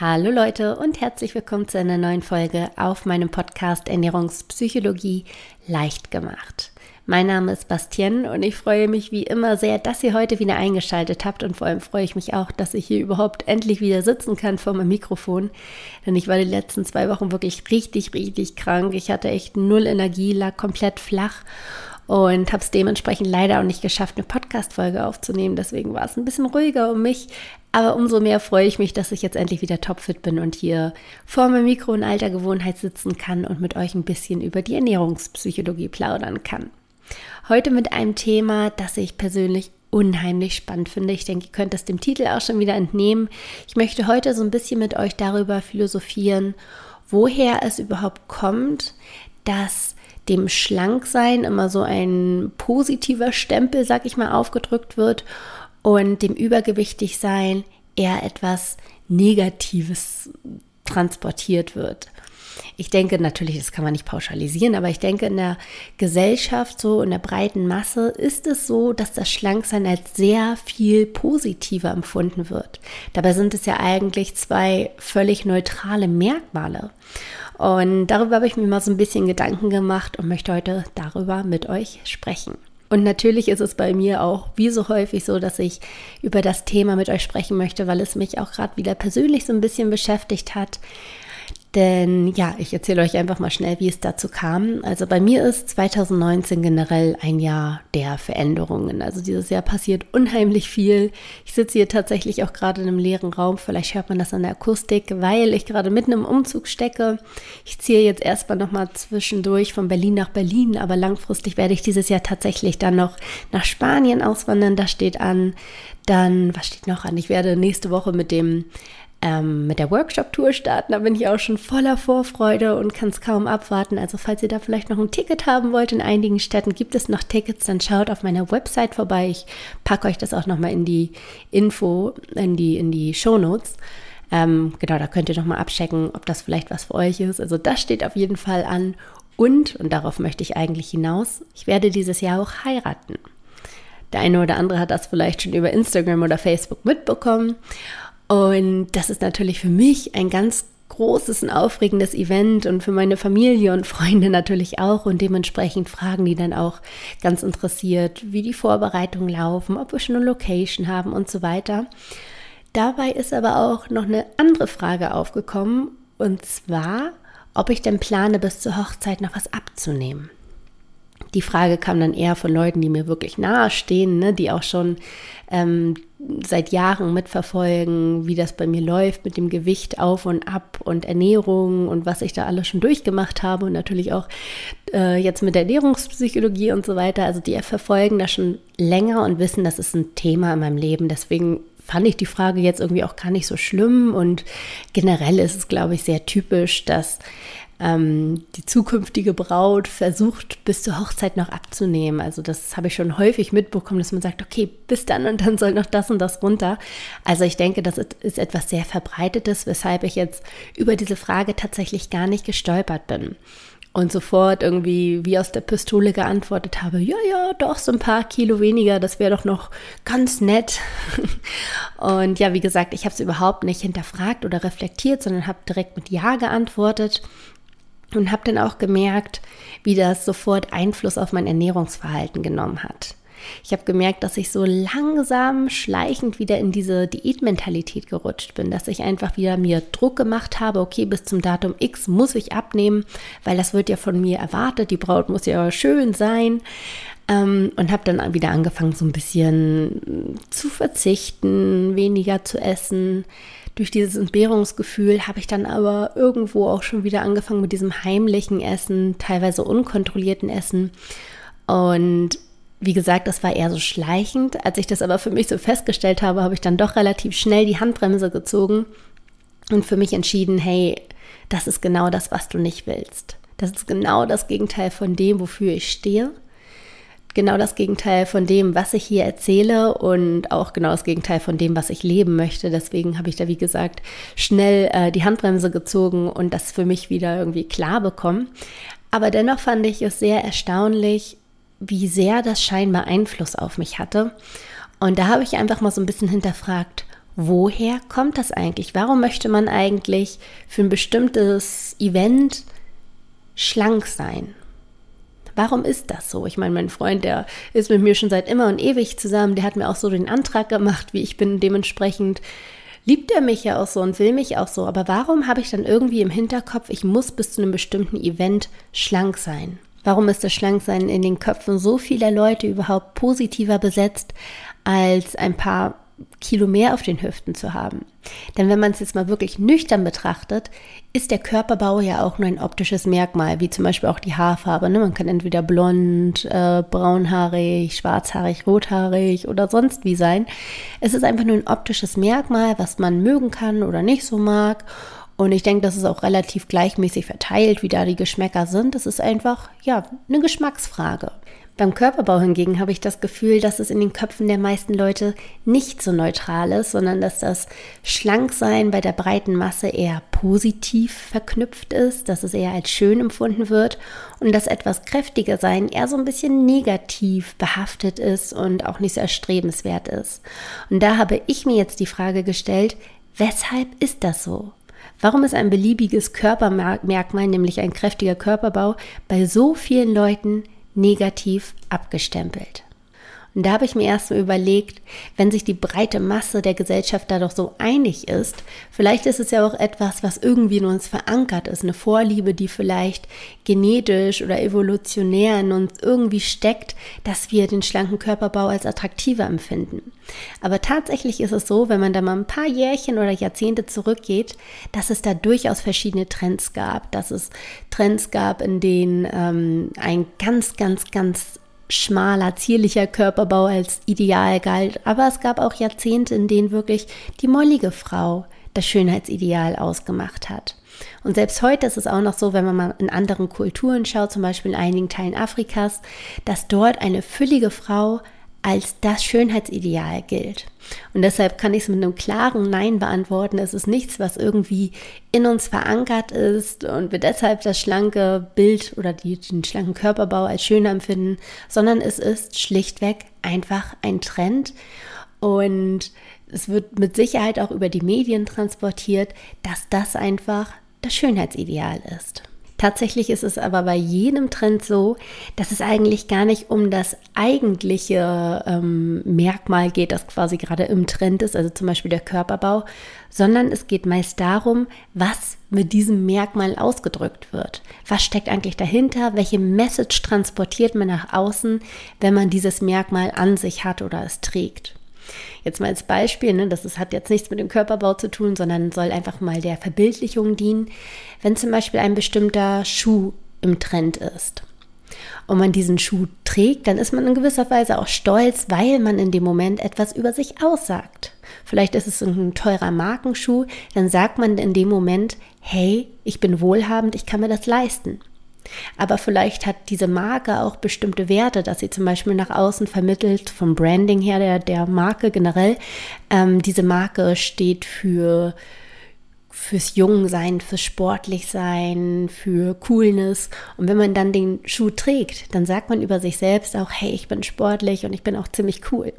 Hallo Leute und herzlich willkommen zu einer neuen Folge auf meinem Podcast Ernährungspsychologie leicht gemacht. Mein Name ist Bastien und ich freue mich wie immer sehr, dass ihr heute wieder eingeschaltet habt und vor allem freue ich mich auch, dass ich hier überhaupt endlich wieder sitzen kann vor meinem Mikrofon, denn ich war die letzten zwei Wochen wirklich richtig, richtig krank. Ich hatte echt null Energie, lag komplett flach und habe es dementsprechend leider auch nicht geschafft, eine Podcast-Folge aufzunehmen. Deswegen war es ein bisschen ruhiger um mich. Aber umso mehr freue ich mich, dass ich jetzt endlich wieder topfit bin und hier vor meinem Mikro in alter Gewohnheit sitzen kann und mit euch ein bisschen über die Ernährungspsychologie plaudern kann. Heute mit einem Thema, das ich persönlich unheimlich spannend finde. Ich denke, ihr könnt das dem Titel auch schon wieder entnehmen. Ich möchte heute so ein bisschen mit euch darüber philosophieren, woher es überhaupt kommt, dass dem Schlanksein immer so ein positiver Stempel, sag ich mal, aufgedrückt wird und dem Übergewichtigsein eher etwas Negatives transportiert wird. Ich denke natürlich, das kann man nicht pauschalisieren, aber ich denke, in der Gesellschaft, so in der breiten Masse, ist es so, dass das Schlanksein als sehr viel positiver empfunden wird. Dabei sind es ja eigentlich zwei völlig neutrale Merkmale. Und darüber habe ich mir mal so ein bisschen Gedanken gemacht und möchte heute darüber mit euch sprechen. Und natürlich ist es bei mir auch wie so häufig so, dass ich über das Thema mit euch sprechen möchte, weil es mich auch gerade wieder persönlich so ein bisschen beschäftigt hat. Denn ja, ich erzähle euch einfach mal schnell, wie es dazu kam. Also bei mir ist 2019 generell ein Jahr der Veränderungen. Also dieses Jahr passiert unheimlich viel. Ich sitze hier tatsächlich auch gerade in einem leeren Raum. Vielleicht hört man das an der Akustik, weil ich gerade mitten im Umzug stecke. Ich ziehe jetzt erstmal nochmal zwischendurch von Berlin nach Berlin, aber langfristig werde ich dieses Jahr tatsächlich dann noch nach Spanien auswandern. Das steht an. Dann, was steht noch an? Ich werde nächste Woche mit dem ähm, mit der Workshop-Tour starten. Da bin ich auch schon voller Vorfreude und kann es kaum abwarten. Also falls ihr da vielleicht noch ein Ticket haben wollt, in einigen Städten gibt es noch Tickets, dann schaut auf meiner Website vorbei. Ich packe euch das auch nochmal in die Info, in die, in die Shownotes. Ähm, genau, da könnt ihr nochmal abchecken, ob das vielleicht was für euch ist. Also das steht auf jeden Fall an. Und, und darauf möchte ich eigentlich hinaus, ich werde dieses Jahr auch heiraten. Der eine oder andere hat das vielleicht schon über Instagram oder Facebook mitbekommen. Und das ist natürlich für mich ein ganz großes und aufregendes Event und für meine Familie und Freunde natürlich auch. Und dementsprechend fragen die dann auch ganz interessiert, wie die Vorbereitungen laufen, ob wir schon eine Location haben und so weiter. Dabei ist aber auch noch eine andere Frage aufgekommen und zwar, ob ich denn plane, bis zur Hochzeit noch was abzunehmen. Die Frage kam dann eher von Leuten, die mir wirklich nahe stehen, ne, die auch schon ähm, seit Jahren mitverfolgen, wie das bei mir läuft mit dem Gewicht auf und ab und Ernährung und was ich da alles schon durchgemacht habe und natürlich auch äh, jetzt mit der Ernährungspsychologie und so weiter. Also die verfolgen das schon länger und wissen, das ist ein Thema in meinem Leben. Deswegen fand ich die Frage jetzt irgendwie auch gar nicht so schlimm und generell ist es, glaube ich, sehr typisch, dass ähm, die zukünftige Braut versucht, bis zur Hochzeit noch abzunehmen. Also das habe ich schon häufig mitbekommen, dass man sagt, okay, bis dann und dann soll noch das und das runter. Also ich denke, das ist etwas sehr Verbreitetes, weshalb ich jetzt über diese Frage tatsächlich gar nicht gestolpert bin und sofort irgendwie wie aus der Pistole geantwortet habe, ja, ja, doch, so ein paar Kilo weniger, das wäre doch noch ganz nett. und ja, wie gesagt, ich habe es überhaupt nicht hinterfragt oder reflektiert, sondern habe direkt mit Ja geantwortet und habe dann auch gemerkt, wie das sofort Einfluss auf mein Ernährungsverhalten genommen hat. Ich habe gemerkt, dass ich so langsam, schleichend wieder in diese Diätmentalität gerutscht bin, dass ich einfach wieder mir Druck gemacht habe, okay, bis zum Datum X muss ich abnehmen, weil das wird ja von mir erwartet, die Braut muss ja schön sein. Ähm, und habe dann wieder angefangen, so ein bisschen zu verzichten, weniger zu essen, durch dieses Entbehrungsgefühl habe ich dann aber irgendwo auch schon wieder angefangen mit diesem heimlichen Essen, teilweise unkontrollierten Essen. Und wie gesagt, das war eher so schleichend. Als ich das aber für mich so festgestellt habe, habe ich dann doch relativ schnell die Handbremse gezogen und für mich entschieden, hey, das ist genau das, was du nicht willst. Das ist genau das Gegenteil von dem, wofür ich stehe genau das Gegenteil von dem, was ich hier erzähle und auch genau das Gegenteil von dem, was ich leben möchte. Deswegen habe ich da, wie gesagt, schnell äh, die Handbremse gezogen und das für mich wieder irgendwie klar bekommen. Aber dennoch fand ich es sehr erstaunlich, wie sehr das scheinbar Einfluss auf mich hatte. Und da habe ich einfach mal so ein bisschen hinterfragt, woher kommt das eigentlich? Warum möchte man eigentlich für ein bestimmtes Event schlank sein? Warum ist das so? Ich meine, mein Freund, der ist mit mir schon seit immer und ewig zusammen, der hat mir auch so den Antrag gemacht, wie ich bin. Dementsprechend liebt er mich ja auch so und will mich auch so. Aber warum habe ich dann irgendwie im Hinterkopf, ich muss bis zu einem bestimmten Event schlank sein? Warum ist das Schlanksein in den Köpfen so vieler Leute überhaupt positiver besetzt als ein paar Kilo mehr auf den Hüften zu haben. Denn wenn man es jetzt mal wirklich nüchtern betrachtet, ist der Körperbau ja auch nur ein optisches Merkmal, wie zum Beispiel auch die Haarfarbe. Ne? Man kann entweder blond, äh, braunhaarig, schwarzhaarig, rothaarig oder sonst wie sein. Es ist einfach nur ein optisches Merkmal, was man mögen kann oder nicht so mag. Und ich denke, das ist auch relativ gleichmäßig verteilt, wie da die Geschmäcker sind. Das ist einfach, ja, eine Geschmacksfrage. Beim Körperbau hingegen habe ich das Gefühl, dass es in den Köpfen der meisten Leute nicht so neutral ist, sondern dass das Schlanksein bei der breiten Masse eher positiv verknüpft ist, dass es eher als schön empfunden wird und das etwas kräftiger sein eher so ein bisschen negativ behaftet ist und auch nicht so erstrebenswert ist. Und da habe ich mir jetzt die Frage gestellt, weshalb ist das so? Warum ist ein beliebiges Körpermerkmal, nämlich ein kräftiger Körperbau, bei so vielen Leuten negativ abgestempelt. Und da habe ich mir erstmal überlegt, wenn sich die breite Masse der Gesellschaft da doch so einig ist, vielleicht ist es ja auch etwas, was irgendwie in uns verankert ist, eine Vorliebe, die vielleicht genetisch oder evolutionär in uns irgendwie steckt, dass wir den schlanken Körperbau als attraktiver empfinden. Aber tatsächlich ist es so, wenn man da mal ein paar Jährchen oder Jahrzehnte zurückgeht, dass es da durchaus verschiedene Trends gab, dass es Trends gab, in denen ähm, ein ganz, ganz, ganz schmaler, zierlicher Körperbau als ideal galt. Aber es gab auch Jahrzehnte, in denen wirklich die mollige Frau das Schönheitsideal ausgemacht hat. Und selbst heute ist es auch noch so, wenn man mal in anderen Kulturen schaut, zum Beispiel in einigen Teilen Afrikas, dass dort eine füllige Frau als das Schönheitsideal gilt. Und deshalb kann ich es mit einem klaren Nein beantworten. Es ist nichts, was irgendwie in uns verankert ist und wir deshalb das schlanke Bild oder die, den schlanken Körperbau als schöner empfinden, sondern es ist schlichtweg einfach ein Trend und es wird mit Sicherheit auch über die Medien transportiert, dass das einfach das Schönheitsideal ist. Tatsächlich ist es aber bei jedem Trend so, dass es eigentlich gar nicht um das eigentliche ähm, Merkmal geht, das quasi gerade im Trend ist, also zum Beispiel der Körperbau, sondern es geht meist darum, was mit diesem Merkmal ausgedrückt wird. Was steckt eigentlich dahinter? Welche Message transportiert man nach außen, wenn man dieses Merkmal an sich hat oder es trägt? Jetzt mal als Beispiel, ne, das ist, hat jetzt nichts mit dem Körperbau zu tun, sondern soll einfach mal der Verbildlichung dienen. Wenn zum Beispiel ein bestimmter Schuh im Trend ist und man diesen Schuh trägt, dann ist man in gewisser Weise auch stolz, weil man in dem Moment etwas über sich aussagt. Vielleicht ist es ein teurer Markenschuh, dann sagt man in dem Moment, hey, ich bin wohlhabend, ich kann mir das leisten. Aber vielleicht hat diese Marke auch bestimmte Werte, dass sie zum Beispiel nach außen vermittelt, vom Branding her der, der Marke generell. Ähm, diese Marke steht für fürs Jungsein, fürs Sportlichsein, für Coolness. Und wenn man dann den Schuh trägt, dann sagt man über sich selbst auch, hey, ich bin sportlich und ich bin auch ziemlich cool.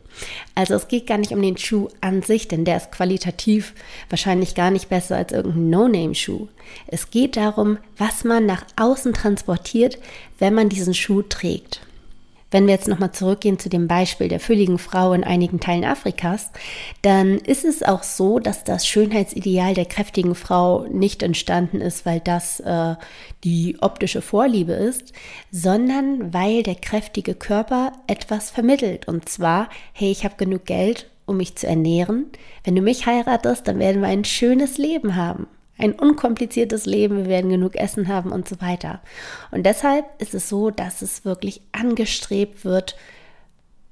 Also es geht gar nicht um den Schuh an sich, denn der ist qualitativ wahrscheinlich gar nicht besser als irgendein No-Name-Schuh. Es geht darum, was man nach außen transportiert, wenn man diesen Schuh trägt. Wenn wir jetzt nochmal zurückgehen zu dem Beispiel der fülligen Frau in einigen Teilen Afrikas, dann ist es auch so, dass das Schönheitsideal der kräftigen Frau nicht entstanden ist, weil das äh, die optische Vorliebe ist, sondern weil der kräftige Körper etwas vermittelt. Und zwar, hey, ich habe genug Geld, um mich zu ernähren. Wenn du mich heiratest, dann werden wir ein schönes Leben haben ein unkompliziertes Leben, wir werden genug Essen haben und so weiter. Und deshalb ist es so, dass es wirklich angestrebt wird,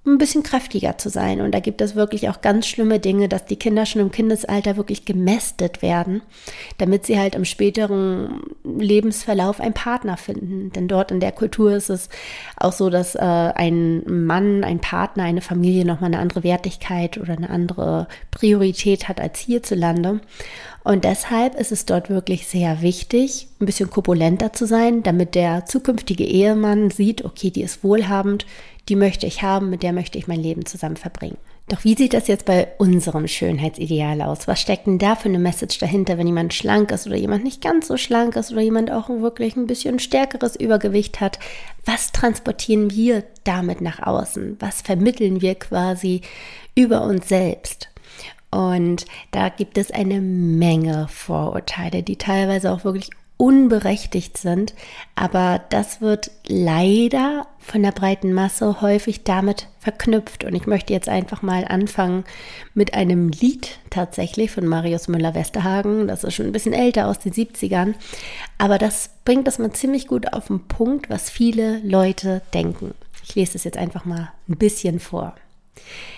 ein bisschen kräftiger zu sein. Und da gibt es wirklich auch ganz schlimme Dinge, dass die Kinder schon im Kindesalter wirklich gemästet werden, damit sie halt im späteren Lebensverlauf einen Partner finden. Denn dort in der Kultur ist es auch so, dass äh, ein Mann, ein Partner, eine Familie nochmal eine andere Wertigkeit oder eine andere Priorität hat als hierzulande. Und deshalb ist es dort wirklich sehr wichtig, ein bisschen korpulenter zu sein, damit der zukünftige Ehemann sieht, okay, die ist wohlhabend, die möchte ich haben, mit der möchte ich mein Leben zusammen verbringen. Doch wie sieht das jetzt bei unserem Schönheitsideal aus? Was steckt denn da für eine Message dahinter, wenn jemand schlank ist oder jemand nicht ganz so schlank ist oder jemand auch wirklich ein bisschen stärkeres Übergewicht hat? Was transportieren wir damit nach außen? Was vermitteln wir quasi über uns selbst? Und da gibt es eine Menge Vorurteile, die teilweise auch wirklich unberechtigt sind. Aber das wird leider von der breiten Masse häufig damit verknüpft. Und ich möchte jetzt einfach mal anfangen mit einem Lied tatsächlich von Marius Müller-Westerhagen. Das ist schon ein bisschen älter aus den 70ern. Aber das bringt das mal ziemlich gut auf den Punkt, was viele Leute denken. Ich lese es jetzt einfach mal ein bisschen vor.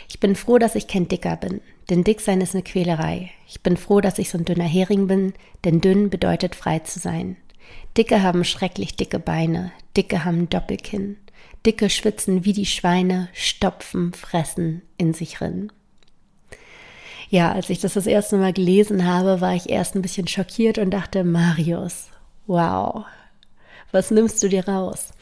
Ich bin froh, dass ich kein Dicker bin, denn dick sein ist eine Quälerei. Ich bin froh, dass ich so ein dünner Hering bin, denn dünn bedeutet frei zu sein. Dicke haben schrecklich dicke Beine, Dicke haben Doppelkinn. Dicke schwitzen wie die Schweine, stopfen, fressen in sich rin. Ja, als ich das das erste Mal gelesen habe, war ich erst ein bisschen schockiert und dachte, Marius, wow, was nimmst du dir raus?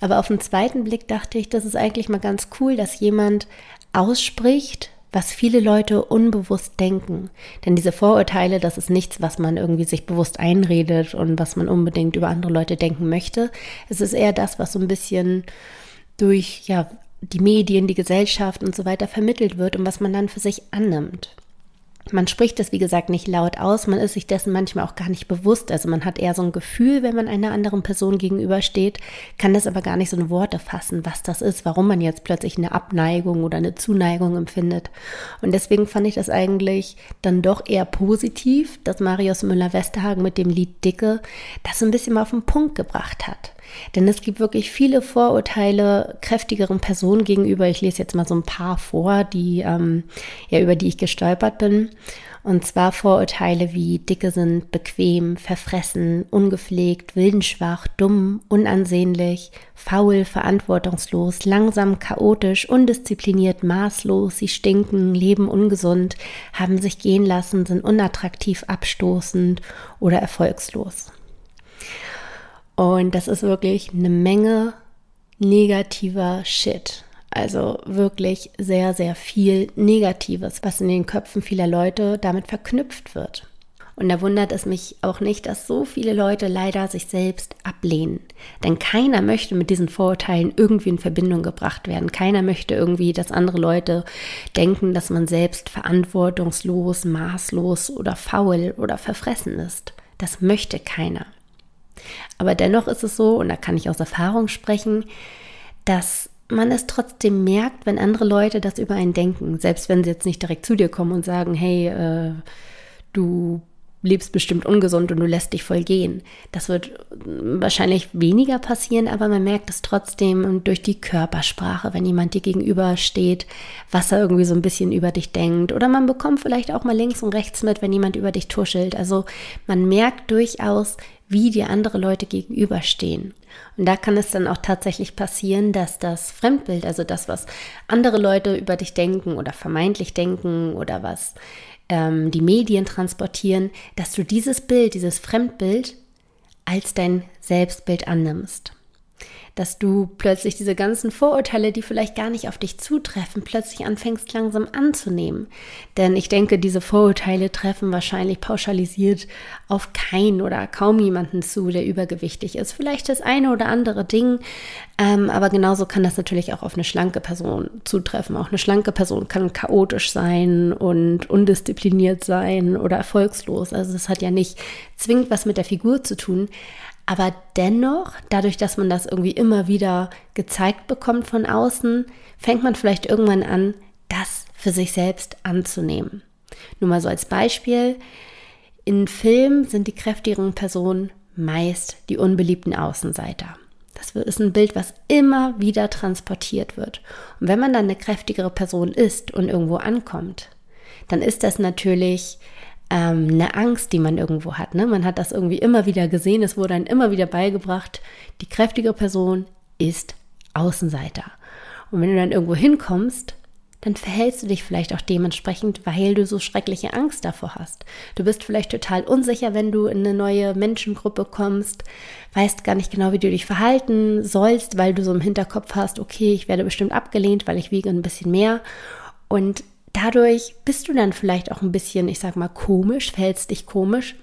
Aber auf den zweiten Blick dachte ich, das ist eigentlich mal ganz cool, dass jemand ausspricht, was viele Leute unbewusst denken. Denn diese Vorurteile, das ist nichts, was man irgendwie sich bewusst einredet und was man unbedingt über andere Leute denken möchte. Es ist eher das, was so ein bisschen durch ja, die Medien, die Gesellschaft und so weiter vermittelt wird und was man dann für sich annimmt. Man spricht das, wie gesagt, nicht laut aus, man ist sich dessen manchmal auch gar nicht bewusst. Also man hat eher so ein Gefühl, wenn man einer anderen Person gegenübersteht, kann das aber gar nicht so in Worte fassen, was das ist, warum man jetzt plötzlich eine Abneigung oder eine Zuneigung empfindet. Und deswegen fand ich das eigentlich dann doch eher positiv, dass Marius Müller-Westerhagen mit dem Lied Dicke das so ein bisschen mal auf den Punkt gebracht hat. Denn es gibt wirklich viele Vorurteile kräftigeren Personen gegenüber. Ich lese jetzt mal so ein paar vor, die, ähm, ja, über die ich gestolpert bin. Und zwar Vorurteile wie Dicke sind bequem, verfressen, ungepflegt, wildenschwach, dumm, unansehnlich, faul, verantwortungslos, langsam, chaotisch, undiszipliniert, maßlos, sie stinken, leben ungesund, haben sich gehen lassen, sind unattraktiv, abstoßend oder erfolgslos. Und das ist wirklich eine Menge negativer Shit. Also wirklich sehr, sehr viel Negatives, was in den Köpfen vieler Leute damit verknüpft wird. Und da wundert es mich auch nicht, dass so viele Leute leider sich selbst ablehnen. Denn keiner möchte mit diesen Vorurteilen irgendwie in Verbindung gebracht werden. Keiner möchte irgendwie, dass andere Leute denken, dass man selbst verantwortungslos, maßlos oder faul oder verfressen ist. Das möchte keiner. Aber dennoch ist es so, und da kann ich aus Erfahrung sprechen, dass man es trotzdem merkt, wenn andere Leute das über einen denken, selbst wenn sie jetzt nicht direkt zu dir kommen und sagen, hey, äh, du lebst bestimmt ungesund und du lässt dich voll gehen. Das wird wahrscheinlich weniger passieren, aber man merkt es trotzdem durch die Körpersprache, wenn jemand dir gegenüber steht, was er irgendwie so ein bisschen über dich denkt. Oder man bekommt vielleicht auch mal links und rechts mit, wenn jemand über dich tuschelt. Also man merkt durchaus, wie dir andere Leute gegenüberstehen. Und da kann es dann auch tatsächlich passieren, dass das Fremdbild, also das, was andere Leute über dich denken oder vermeintlich denken oder was ähm, die Medien transportieren, dass du dieses Bild, dieses Fremdbild als dein Selbstbild annimmst dass du plötzlich diese ganzen Vorurteile, die vielleicht gar nicht auf dich zutreffen, plötzlich anfängst langsam anzunehmen. Denn ich denke, diese Vorurteile treffen wahrscheinlich pauschalisiert auf keinen oder kaum jemanden zu, der übergewichtig ist. Vielleicht das eine oder andere Ding, ähm, aber genauso kann das natürlich auch auf eine schlanke Person zutreffen. Auch eine schlanke Person kann chaotisch sein und undiszipliniert sein oder erfolgslos. Also es hat ja nicht zwingend was mit der Figur zu tun, aber dennoch, dadurch, dass man das irgendwie immer wieder gezeigt bekommt von außen, fängt man vielleicht irgendwann an, das für sich selbst anzunehmen. Nur mal so als Beispiel. In Filmen sind die kräftigeren Personen meist die unbeliebten Außenseiter. Das ist ein Bild, was immer wieder transportiert wird. Und wenn man dann eine kräftigere Person ist und irgendwo ankommt, dann ist das natürlich ähm, eine Angst, die man irgendwo hat. Ne? Man hat das irgendwie immer wieder gesehen, es wurde dann immer wieder beigebracht, die kräftige Person ist Außenseiter. Und wenn du dann irgendwo hinkommst, dann verhältst du dich vielleicht auch dementsprechend, weil du so schreckliche Angst davor hast. Du bist vielleicht total unsicher, wenn du in eine neue Menschengruppe kommst, weißt gar nicht genau, wie du dich verhalten sollst, weil du so im Hinterkopf hast, okay, ich werde bestimmt abgelehnt, weil ich wiege ein bisschen mehr. Und dadurch bist du dann vielleicht auch ein bisschen, ich sag mal, komisch, fällst dich komisch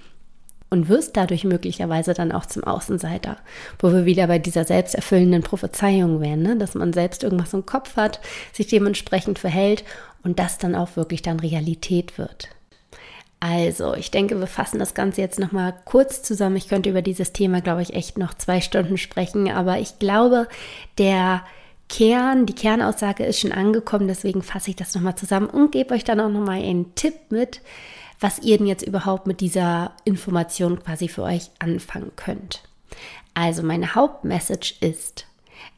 und wirst dadurch möglicherweise dann auch zum Außenseiter, wo wir wieder bei dieser selbsterfüllenden Prophezeiung wären, ne? dass man selbst irgendwas im Kopf hat, sich dementsprechend verhält und das dann auch wirklich dann Realität wird. Also, ich denke, wir fassen das Ganze jetzt nochmal kurz zusammen. Ich könnte über dieses Thema, glaube ich, echt noch zwei Stunden sprechen, aber ich glaube, der Kern, die Kernaussage ist schon angekommen, deswegen fasse ich das nochmal zusammen und gebe euch dann auch nochmal einen Tipp mit, was ihr denn jetzt überhaupt mit dieser Information quasi für euch anfangen könnt. Also meine Hauptmessage ist,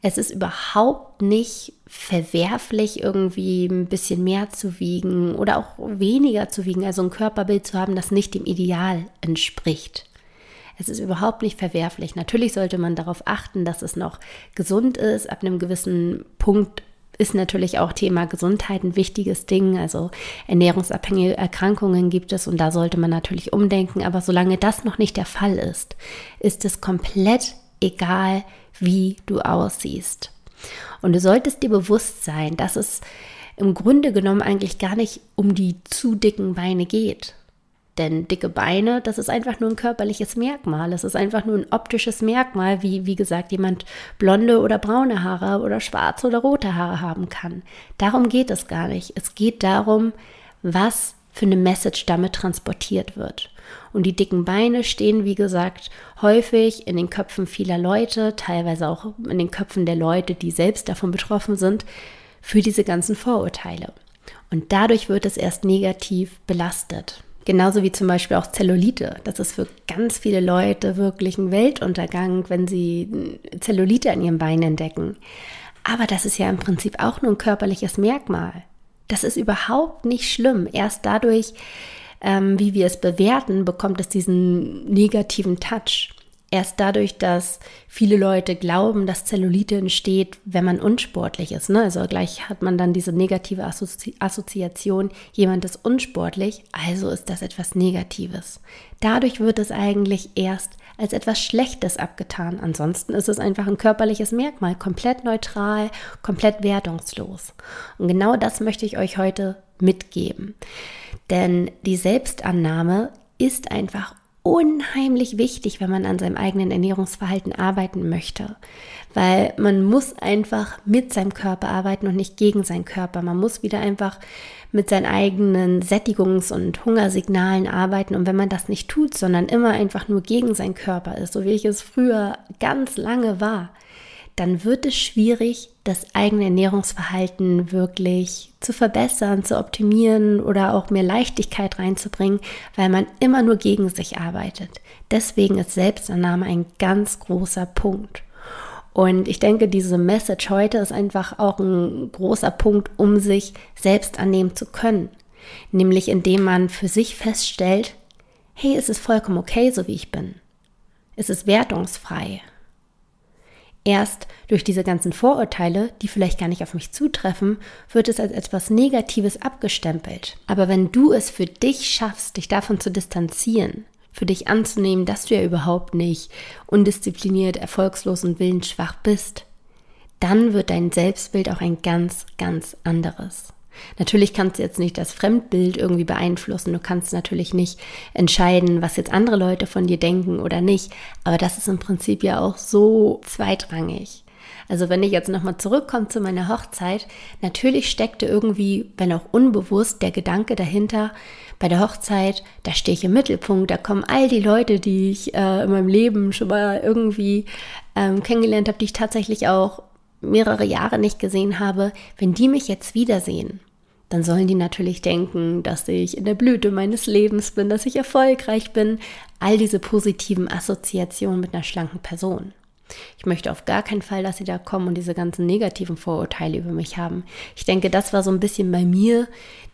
es ist überhaupt nicht verwerflich, irgendwie ein bisschen mehr zu wiegen oder auch weniger zu wiegen, also ein Körperbild zu haben, das nicht dem Ideal entspricht. Es ist überhaupt nicht verwerflich. Natürlich sollte man darauf achten, dass es noch gesund ist. Ab einem gewissen Punkt ist natürlich auch Thema Gesundheit ein wichtiges Ding. Also ernährungsabhängige Erkrankungen gibt es und da sollte man natürlich umdenken. Aber solange das noch nicht der Fall ist, ist es komplett egal, wie du aussiehst. Und du solltest dir bewusst sein, dass es im Grunde genommen eigentlich gar nicht um die zu dicken Beine geht. Denn dicke Beine, das ist einfach nur ein körperliches Merkmal. Es ist einfach nur ein optisches Merkmal, wie, wie gesagt, jemand blonde oder braune Haare oder schwarze oder rote Haare haben kann. Darum geht es gar nicht. Es geht darum, was für eine Message damit transportiert wird. Und die dicken Beine stehen, wie gesagt, häufig in den Köpfen vieler Leute, teilweise auch in den Köpfen der Leute, die selbst davon betroffen sind, für diese ganzen Vorurteile. Und dadurch wird es erst negativ belastet. Genauso wie zum Beispiel auch Zellulite. Das ist für ganz viele Leute wirklich ein Weltuntergang, wenn sie Zellulite an ihren Beinen entdecken. Aber das ist ja im Prinzip auch nur ein körperliches Merkmal. Das ist überhaupt nicht schlimm. Erst dadurch, ähm, wie wir es bewerten, bekommt es diesen negativen Touch erst dadurch, dass viele Leute glauben, dass Zellulite entsteht, wenn man unsportlich ist. Ne? Also gleich hat man dann diese negative Assozi Assoziation, jemand ist unsportlich, also ist das etwas Negatives. Dadurch wird es eigentlich erst als etwas Schlechtes abgetan. Ansonsten ist es einfach ein körperliches Merkmal, komplett neutral, komplett wertungslos. Und genau das möchte ich euch heute mitgeben. Denn die Selbstannahme ist einfach unheimlich wichtig, wenn man an seinem eigenen Ernährungsverhalten arbeiten möchte. Weil man muss einfach mit seinem Körper arbeiten und nicht gegen seinen Körper. Man muss wieder einfach mit seinen eigenen Sättigungs- und Hungersignalen arbeiten. Und wenn man das nicht tut, sondern immer einfach nur gegen seinen Körper ist, so wie ich es früher ganz lange war, dann wird es schwierig, das eigene Ernährungsverhalten wirklich zu verbessern, zu optimieren oder auch mehr Leichtigkeit reinzubringen, weil man immer nur gegen sich arbeitet. Deswegen ist Selbstannahme ein ganz großer Punkt. Und ich denke, diese Message heute ist einfach auch ein großer Punkt, um sich selbst annehmen zu können. Nämlich indem man für sich feststellt, hey, es ist vollkommen okay, so wie ich bin. Es ist wertungsfrei. Erst durch diese ganzen Vorurteile, die vielleicht gar nicht auf mich zutreffen, wird es als etwas Negatives abgestempelt. Aber wenn du es für dich schaffst, dich davon zu distanzieren, für dich anzunehmen, dass du ja überhaupt nicht undiszipliniert, erfolgslos und willensschwach bist, dann wird dein Selbstbild auch ein ganz, ganz anderes. Natürlich kannst du jetzt nicht das Fremdbild irgendwie beeinflussen. Du kannst natürlich nicht entscheiden, was jetzt andere Leute von dir denken oder nicht. Aber das ist im Prinzip ja auch so zweitrangig. Also wenn ich jetzt nochmal zurückkomme zu meiner Hochzeit, natürlich steckte irgendwie, wenn auch unbewusst, der Gedanke dahinter, bei der Hochzeit, da stehe ich im Mittelpunkt, da kommen all die Leute, die ich äh, in meinem Leben schon mal irgendwie ähm, kennengelernt habe, die ich tatsächlich auch mehrere Jahre nicht gesehen habe, wenn die mich jetzt wiedersehen, dann sollen die natürlich denken, dass ich in der Blüte meines Lebens bin, dass ich erfolgreich bin. All diese positiven Assoziationen mit einer schlanken Person. Ich möchte auf gar keinen Fall, dass sie da kommen und diese ganzen negativen Vorurteile über mich haben. Ich denke, das war so ein bisschen bei mir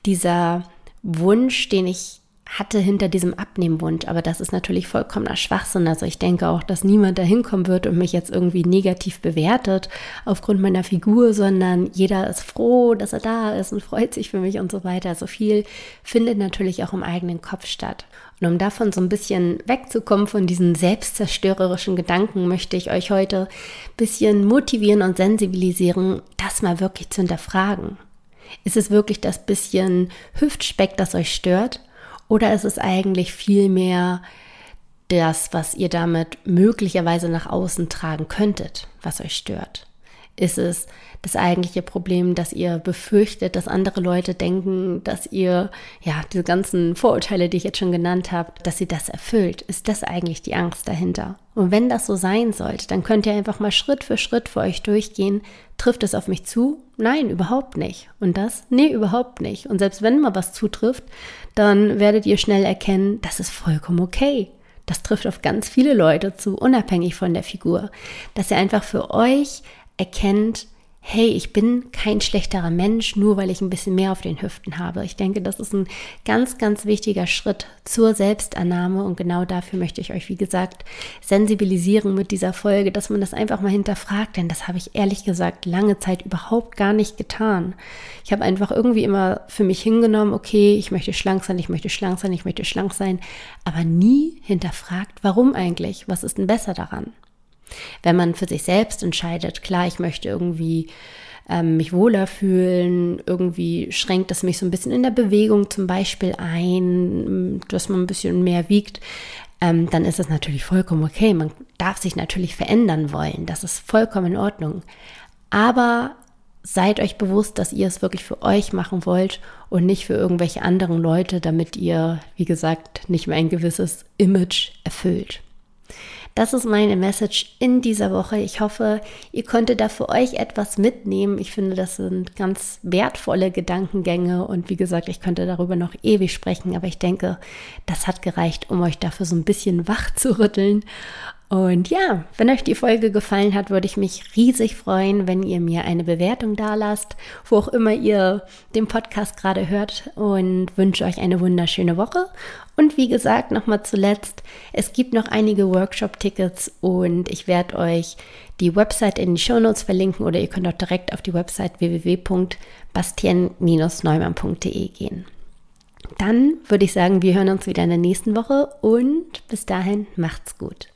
dieser Wunsch, den ich hatte hinter diesem Abnehmwunsch. Aber das ist natürlich vollkommener Schwachsinn. Also ich denke auch, dass niemand da hinkommen wird und mich jetzt irgendwie negativ bewertet aufgrund meiner Figur, sondern jeder ist froh, dass er da ist und freut sich für mich und so weiter. Also viel findet natürlich auch im eigenen Kopf statt. Und um davon so ein bisschen wegzukommen von diesen selbstzerstörerischen Gedanken, möchte ich euch heute ein bisschen motivieren und sensibilisieren, das mal wirklich zu hinterfragen. Ist es wirklich das bisschen Hüftspeck, das euch stört? Oder ist es eigentlich viel mehr das, was ihr damit möglicherweise nach außen tragen könntet, was euch stört? Ist es das eigentliche Problem, dass ihr befürchtet, dass andere Leute denken, dass ihr, ja, diese ganzen Vorurteile, die ich jetzt schon genannt habe, dass sie das erfüllt? Ist das eigentlich die Angst dahinter? Und wenn das so sein sollte, dann könnt ihr einfach mal Schritt für Schritt für euch durchgehen. Trifft es auf mich zu? Nein, überhaupt nicht. Und das? Nee, überhaupt nicht. Und selbst wenn mal was zutrifft, dann werdet ihr schnell erkennen, das ist vollkommen okay. Das trifft auf ganz viele Leute zu, unabhängig von der Figur. Dass ihr einfach für euch erkennt, hey, ich bin kein schlechterer Mensch, nur weil ich ein bisschen mehr auf den Hüften habe. Ich denke, das ist ein ganz, ganz wichtiger Schritt zur Selbstannahme und genau dafür möchte ich euch, wie gesagt, sensibilisieren mit dieser Folge, dass man das einfach mal hinterfragt, denn das habe ich ehrlich gesagt lange Zeit überhaupt gar nicht getan. Ich habe einfach irgendwie immer für mich hingenommen, okay, ich möchte schlank sein, ich möchte schlank sein, ich möchte schlank sein, aber nie hinterfragt, warum eigentlich? Was ist denn besser daran? Wenn man für sich selbst entscheidet, klar, ich möchte irgendwie ähm, mich wohler fühlen, irgendwie schränkt es mich so ein bisschen in der Bewegung zum Beispiel ein, dass man ein bisschen mehr wiegt, ähm, dann ist es natürlich vollkommen okay. Man darf sich natürlich verändern wollen. Das ist vollkommen in Ordnung. Aber seid euch bewusst, dass ihr es wirklich für euch machen wollt und nicht für irgendwelche anderen Leute, damit ihr, wie gesagt, nicht mehr ein gewisses Image erfüllt. Das ist meine Message in dieser Woche. Ich hoffe, ihr konntet da für euch etwas mitnehmen. Ich finde, das sind ganz wertvolle Gedankengänge und wie gesagt, ich könnte darüber noch ewig sprechen, aber ich denke, das hat gereicht, um euch dafür so ein bisschen wach zu rütteln und ja, wenn euch die Folge gefallen hat, würde ich mich riesig freuen, wenn ihr mir eine Bewertung da lasst, wo auch immer ihr den Podcast gerade hört und wünsche euch eine wunderschöne Woche. Und wie gesagt, nochmal zuletzt, es gibt noch einige Workshop-Tickets und ich werde euch die Website in die Show Notes verlinken oder ihr könnt auch direkt auf die Website www.bastien-neumann.de gehen. Dann würde ich sagen, wir hören uns wieder in der nächsten Woche und bis dahin macht's gut.